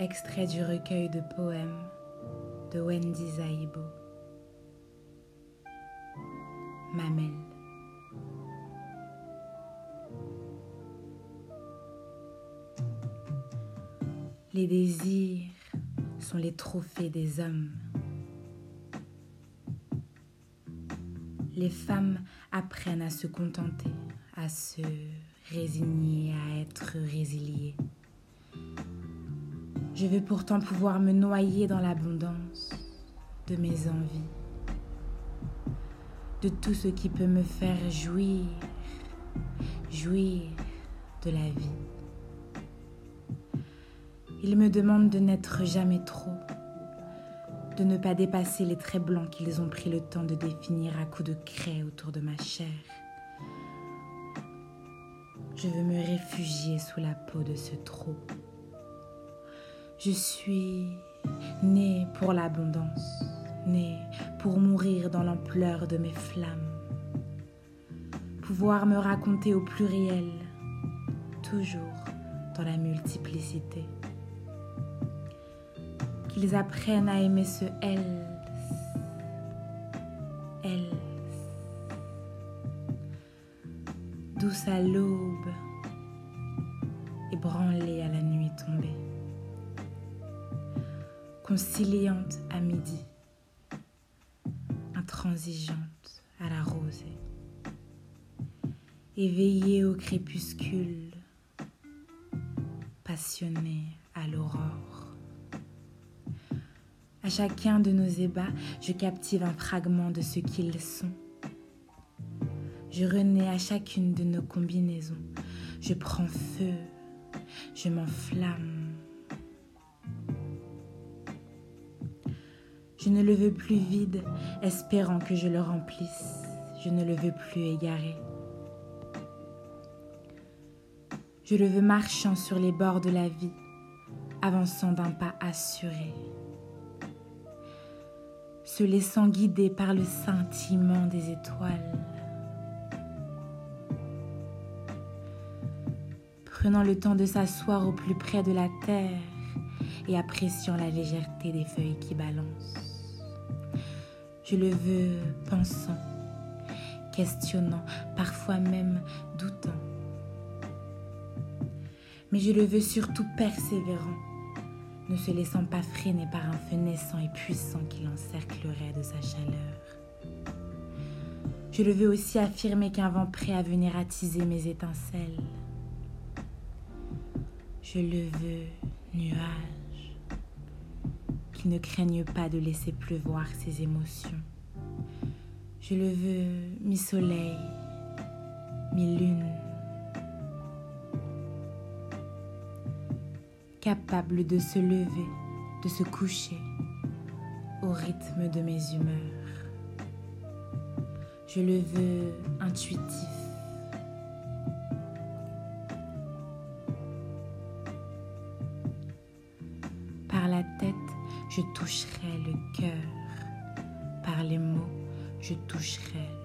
Extrait du recueil de poèmes de Wendy Zaibo. Mamel. Les désirs sont les trophées des hommes. Les femmes apprennent à se contenter, à se résigner, à être résiliées. Je veux pourtant pouvoir me noyer dans l'abondance de mes envies, de tout ce qui peut me faire jouir, jouir de la vie. Il me demande de n'être jamais trop, de ne pas dépasser les traits blancs qu'ils ont pris le temps de définir à coups de craie autour de ma chair. Je veux me réfugier sous la peau de ce trop. Je suis née pour l'abondance, née pour mourir dans l'ampleur de mes flammes. Pouvoir me raconter au pluriel, toujours dans la multiplicité. Qu'ils apprennent à aimer ce elles, elles, douce à l'aube, ébranlée à la nuit tombée conciliante à midi, intransigeante à la rosée, éveillée au crépuscule, passionnée à l'aurore. À chacun de nos ébats, je captive un fragment de ce qu'ils sont. Je renais à chacune de nos combinaisons. Je prends feu, je m'enflamme Je ne le veux plus vide, espérant que je le remplisse. Je ne le veux plus égaré. Je le veux marchant sur les bords de la vie, avançant d'un pas assuré, se laissant guider par le scintillement des étoiles, prenant le temps de s'asseoir au plus près de la terre et appréciant la légèreté des feuilles qui balancent. Je le veux pensant, questionnant, parfois même doutant. Mais je le veux surtout persévérant, ne se laissant pas freiner par un feu naissant et puissant qui l'encerclerait de sa chaleur. Je le veux aussi affirmer qu'un vent prêt à venir attiser mes étincelles. Je le veux nuage ne craignent pas de laisser pleuvoir ses émotions. Je le veux mi-soleil, mi-lune, capable de se lever, de se coucher au rythme de mes humeurs. Je le veux intuitif. Par la tête, je toucherai le cœur. Par les mots, je toucherai.